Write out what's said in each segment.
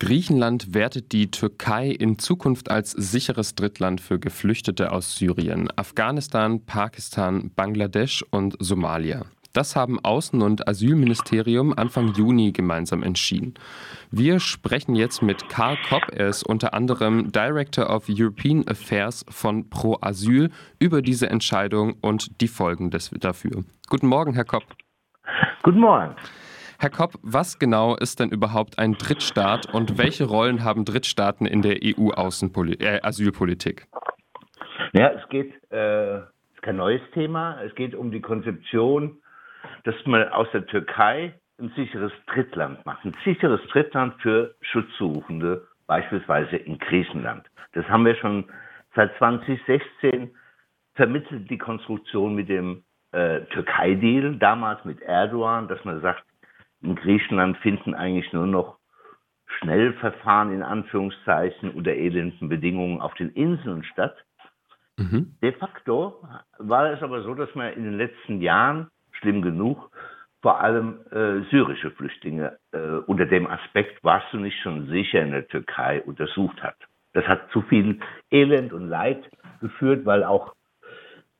Griechenland wertet die Türkei in Zukunft als sicheres Drittland für Geflüchtete aus Syrien, Afghanistan, Pakistan, Bangladesch und Somalia. Das haben Außen- und Asylministerium Anfang Juni gemeinsam entschieden. Wir sprechen jetzt mit Karl Kopp. Er ist unter anderem Director of European Affairs von Pro Asyl über diese Entscheidung und die Folgen dafür. Guten Morgen, Herr Kopp. Guten Morgen. Herr Kopp, was genau ist denn überhaupt ein Drittstaat und welche Rollen haben Drittstaaten in der EU-Asylpolitik? Äh, ja, es geht, äh, ist kein neues Thema. Es geht um die Konzeption, dass man aus der Türkei ein sicheres Drittland macht. Ein sicheres Drittland für Schutzsuchende, beispielsweise in Griechenland. Das haben wir schon seit 2016 vermittelt, die Konstruktion mit dem äh, Türkei-Deal, damals mit Erdogan, dass man sagt, in Griechenland finden eigentlich nur noch Schnellverfahren in Anführungszeichen unter elenden Bedingungen auf den Inseln statt. Mhm. De facto war es aber so, dass man in den letzten Jahren, schlimm genug, vor allem äh, syrische Flüchtlinge äh, unter dem Aspekt, warst du nicht schon sicher in der Türkei, untersucht hat. Das hat zu viel Elend und Leid geführt, weil auch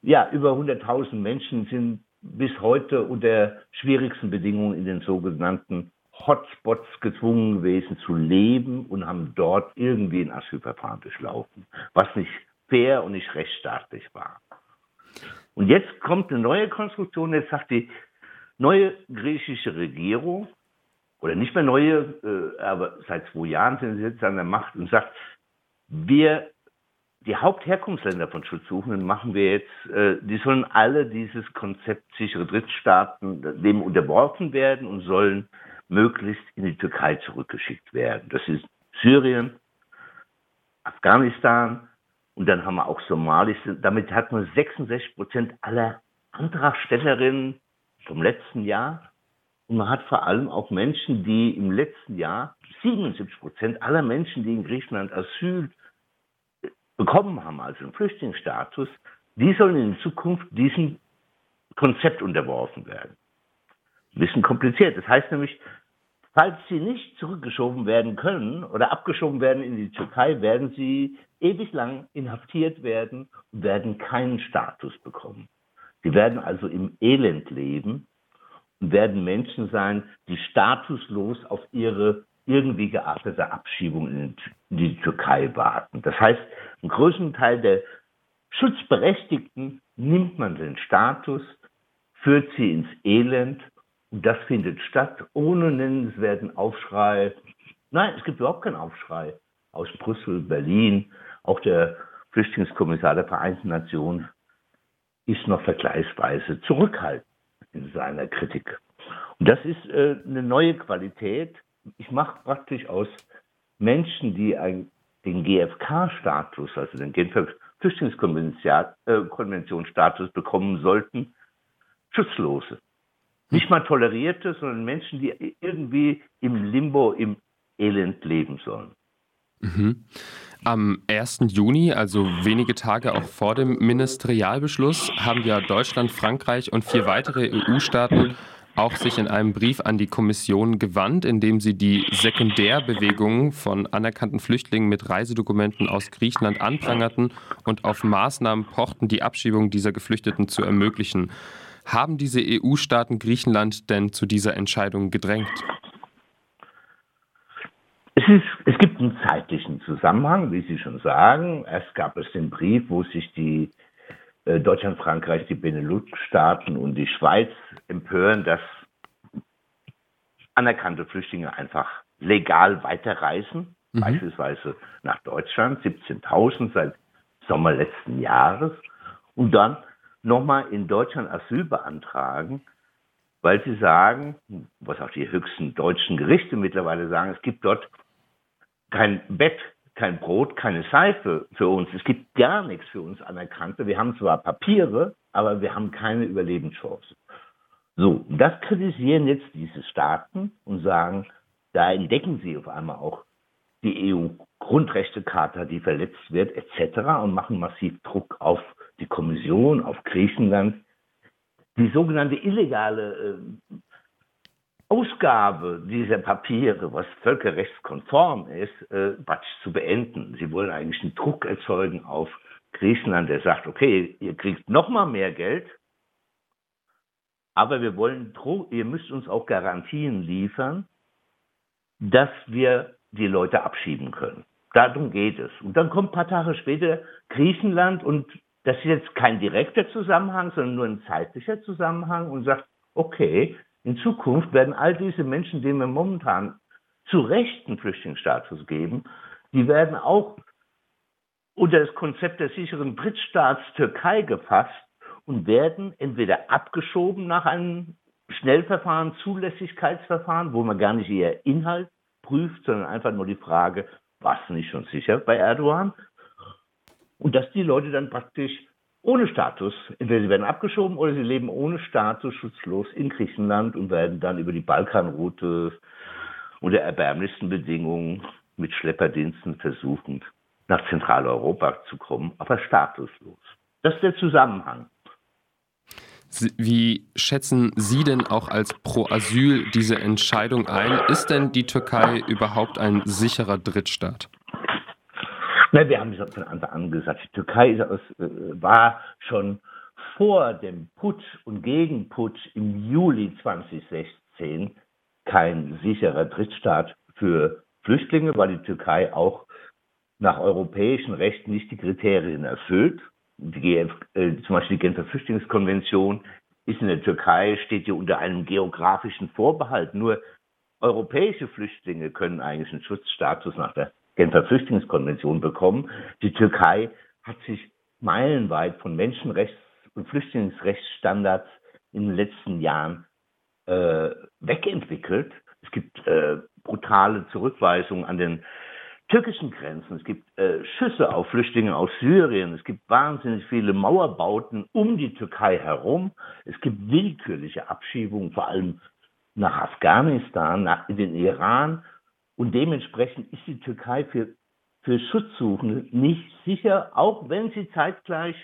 ja, über 100.000 Menschen sind bis heute unter schwierigsten Bedingungen in den sogenannten Hotspots gezwungen gewesen zu leben und haben dort irgendwie ein Asylverfahren durchlaufen, was nicht fair und nicht rechtsstaatlich war. Und jetzt kommt eine neue Konstruktion, jetzt sagt die neue griechische Regierung, oder nicht mehr neue, äh, aber seit zwei Jahren sind sie jetzt an der Macht und sagt, wir die Hauptherkunftsländer von Schutzsuchenden machen wir jetzt, äh, die sollen alle dieses Konzept sichere Drittstaaten dem unterworfen werden und sollen möglichst in die Türkei zurückgeschickt werden. Das ist Syrien, Afghanistan und dann haben wir auch Somalis. Damit hat man 66 Prozent aller Antragstellerinnen vom letzten Jahr. Und man hat vor allem auch Menschen, die im letzten Jahr 77 Prozent aller Menschen, die in Griechenland Asyl bekommen haben, also einen Flüchtlingsstatus, die sollen in Zukunft diesem Konzept unterworfen werden. Ein bisschen kompliziert. Das heißt nämlich, falls sie nicht zurückgeschoben werden können oder abgeschoben werden in die Türkei, werden sie ewig lang inhaftiert werden und werden keinen Status bekommen. Sie werden also im Elend leben werden Menschen sein, die statuslos auf ihre irgendwie geartete Abschiebung in die Türkei warten. Das heißt, einen größten Teil der Schutzberechtigten nimmt man den Status, führt sie ins Elend und das findet statt ohne nennenswerten Aufschrei. Nein, es gibt überhaupt keinen Aufschrei aus Brüssel, Berlin. Auch der Flüchtlingskommissar der Vereinten Nationen ist noch vergleichsweise zurückhaltend in seiner Kritik. Und das ist äh, eine neue Qualität, ich mache praktisch aus Menschen, die ein, den GFK-Status, also den Genfer Flüchtlingskonventionsstatus bekommen sollten, Schutzlose. Nicht mal Tolerierte, sondern Menschen, die irgendwie im Limbo, im Elend leben sollen. Mhm. Am 1. Juni, also wenige Tage auch vor dem Ministerialbeschluss, haben ja Deutschland, Frankreich und vier weitere EU-Staaten auch sich in einem Brief an die Kommission gewandt, in dem sie die Sekundärbewegungen von anerkannten Flüchtlingen mit Reisedokumenten aus Griechenland anprangerten und auf Maßnahmen pochten, die Abschiebung dieser Geflüchteten zu ermöglichen. Haben diese EU-Staaten Griechenland denn zu dieser Entscheidung gedrängt? Es, ist, es gibt einen zeitlichen Zusammenhang, wie Sie schon sagen. Erst gab es den Brief, wo sich die äh, Deutschland, Frankreich, die Benelux-Staaten und die Schweiz empören, dass anerkannte Flüchtlinge einfach legal weiterreisen, mhm. beispielsweise nach Deutschland, 17.000 seit Sommer letzten Jahres, und dann nochmal in Deutschland Asyl beantragen, weil sie sagen, was auch die höchsten deutschen Gerichte mittlerweile sagen, es gibt dort kein Bett kein Brot, keine Seife für uns. Es gibt gar nichts für uns Anerkannte. Wir haben zwar Papiere, aber wir haben keine Überlebenschance. So, das kritisieren jetzt diese Staaten und sagen, da entdecken sie auf einmal auch die EU-Grundrechtecharta, die verletzt wird, etc. und machen massiv Druck auf die Kommission, auf Griechenland. Die sogenannte illegale äh, Ausgabe dieser Papiere, was völkerrechtskonform ist, äh, zu beenden. Sie wollen eigentlich einen Druck erzeugen auf Griechenland, der sagt, okay, ihr kriegt noch mal mehr Geld, aber wir wollen, ihr müsst uns auch Garantien liefern, dass wir die Leute abschieben können. Darum geht es. Und dann kommt ein paar Tage später Griechenland und das ist jetzt kein direkter Zusammenhang, sondern nur ein zeitlicher Zusammenhang und sagt, okay, in Zukunft werden all diese Menschen, denen wir momentan zu Recht einen Flüchtlingsstatus geben, die werden auch unter das Konzept der sicheren Drittstaats Türkei gefasst und werden entweder abgeschoben nach einem Schnellverfahren, Zulässigkeitsverfahren, wo man gar nicht ihr Inhalt prüft, sondern einfach nur die Frage, was nicht schon sicher bei Erdogan? Und dass die Leute dann praktisch ohne Status, entweder sie werden abgeschoben oder sie leben ohne Status schutzlos in Griechenland und werden dann über die Balkanroute unter erbärmlichsten Bedingungen mit Schlepperdiensten versuchen, nach Zentraleuropa zu kommen, aber statuslos. Das ist der Zusammenhang. Wie schätzen Sie denn auch als Pro-Asyl diese Entscheidung ein? Ist denn die Türkei überhaupt ein sicherer Drittstaat? Na, wir haben es von Anfang an gesagt, die Türkei aus, äh, war schon vor dem Putsch und Gegenputsch im Juli 2016 kein sicherer Drittstaat für Flüchtlinge, weil die Türkei auch nach europäischem Recht nicht die Kriterien erfüllt die GF, äh, zum Beispiel die Genfer Flüchtlingskonvention ist in der Türkei, steht hier unter einem geografischen Vorbehalt. Nur europäische Flüchtlinge können eigentlich einen Schutzstatus nach der Genfer Flüchtlingskonvention bekommen. Die Türkei hat sich meilenweit von Menschenrechts- und Flüchtlingsrechtsstandards in den letzten Jahren äh, wegentwickelt. Es gibt äh, brutale Zurückweisungen an den türkischen Grenzen. Es gibt äh, Schüsse auf Flüchtlinge aus Syrien. Es gibt wahnsinnig viele Mauerbauten um die Türkei herum. Es gibt willkürliche Abschiebungen, vor allem nach Afghanistan, nach, in den Iran. Und dementsprechend ist die Türkei für, für Schutzsuchende nicht sicher, auch wenn sie zeitgleich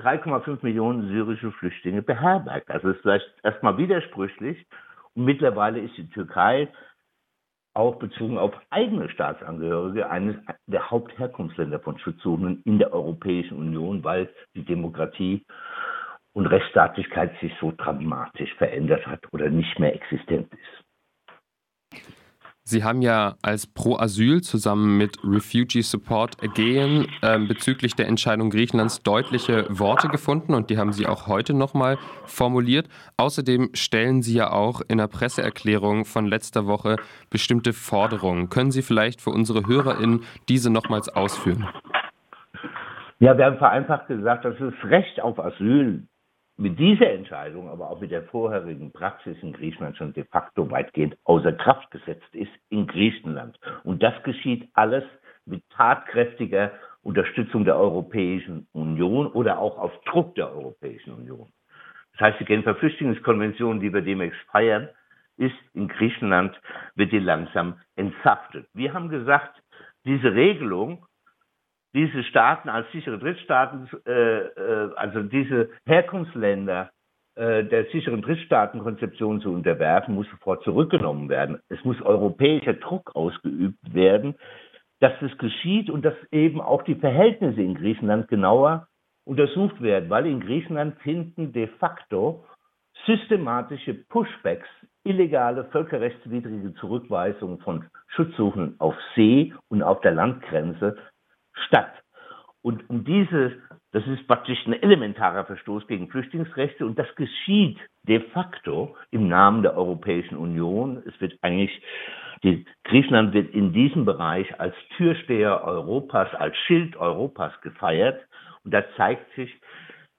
3,5 Millionen syrische Flüchtlinge beherbergt. Es ist vielleicht erstmal widersprüchlich. Und mittlerweile ist die Türkei auch bezogen auf eigene Staatsangehörige eines der Hauptherkunftsländer von Schutzsuchenden in der Europäischen Union, weil die Demokratie und Rechtsstaatlichkeit sich so dramatisch verändert hat oder nicht mehr existent ist. Sie haben ja als Pro Asyl zusammen mit Refugee Support Again äh, bezüglich der Entscheidung Griechenlands deutliche Worte gefunden und die haben Sie auch heute nochmal formuliert. Außerdem stellen Sie ja auch in der Presseerklärung von letzter Woche bestimmte Forderungen. Können Sie vielleicht für unsere HörerInnen diese nochmals ausführen? Ja, wir haben vereinfacht gesagt, dass das Recht auf Asyl mit dieser Entscheidung, aber auch mit der vorherigen Praxis in Griechenland schon de facto weitgehend außer Kraft gesetzt ist in Griechenland. Und das geschieht alles mit tatkräftiger Unterstützung der Europäischen Union oder auch auf Druck der Europäischen Union. Das heißt, die Genfer Flüchtlingskonvention, die wir demnächst feiern, ist in Griechenland, wird die langsam entsaftet. Wir haben gesagt, diese Regelung diese Staaten als sichere Drittstaaten, äh, äh, also diese Herkunftsländer äh, der sicheren Drittstaatenkonzeption zu unterwerfen, muss sofort zurückgenommen werden. Es muss europäischer Druck ausgeübt werden, dass das geschieht und dass eben auch die Verhältnisse in Griechenland genauer untersucht werden, weil in Griechenland finden de facto systematische Pushbacks, illegale völkerrechtswidrige Zurückweisungen von Schutzsuchenden auf See und auf der Landgrenze statt. Und um diese, das ist praktisch ein elementarer Verstoß gegen Flüchtlingsrechte und das geschieht de facto im Namen der Europäischen Union. Es wird eigentlich, die, Griechenland wird in diesem Bereich als Türsteher Europas, als Schild Europas gefeiert. Und da zeigt sich,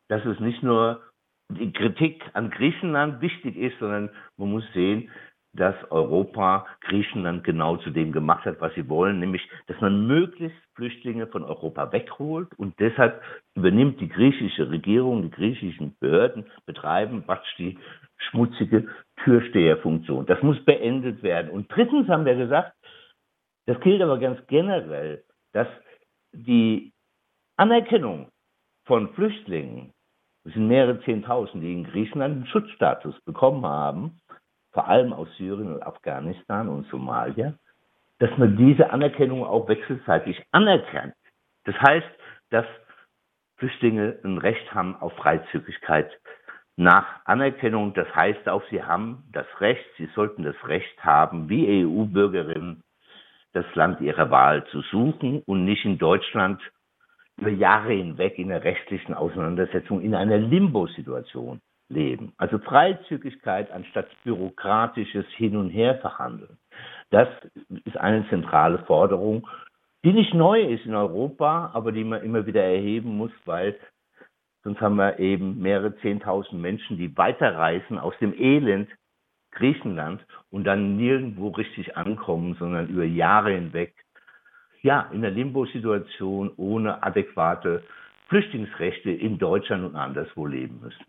dass es nicht nur die Kritik an Griechenland wichtig ist, sondern man muss sehen, dass Europa Griechenland genau zu dem gemacht hat, was sie wollen, nämlich, dass man möglichst Flüchtlinge von Europa wegholt und deshalb übernimmt die griechische Regierung, die griechischen Behörden betreiben praktisch die schmutzige Türsteherfunktion. Das muss beendet werden. Und drittens haben wir gesagt, das gilt aber ganz generell, dass die Anerkennung von Flüchtlingen, es sind mehrere Zehntausend, die in Griechenland einen Schutzstatus bekommen haben, vor allem aus Syrien und Afghanistan und Somalia, dass man diese Anerkennung auch wechselseitig anerkennt. Das heißt, dass Flüchtlinge ein Recht haben auf Freizügigkeit nach Anerkennung. Das heißt auch, sie haben das Recht, sie sollten das Recht haben, wie EU-Bürgerinnen das Land ihrer Wahl zu suchen und nicht in Deutschland über Jahre hinweg in der rechtlichen Auseinandersetzung in einer Limbo-Situation leben. Also Freizügigkeit anstatt bürokratisches Hin- und Her verhandeln. Das ist eine zentrale Forderung, die nicht neu ist in Europa, aber die man immer wieder erheben muss, weil sonst haben wir eben mehrere Zehntausend Menschen, die weiterreisen aus dem Elend Griechenland und dann nirgendwo richtig ankommen, sondern über Jahre hinweg ja, in der Limbo-Situation ohne adäquate Flüchtlingsrechte in Deutschland und anderswo leben müssen.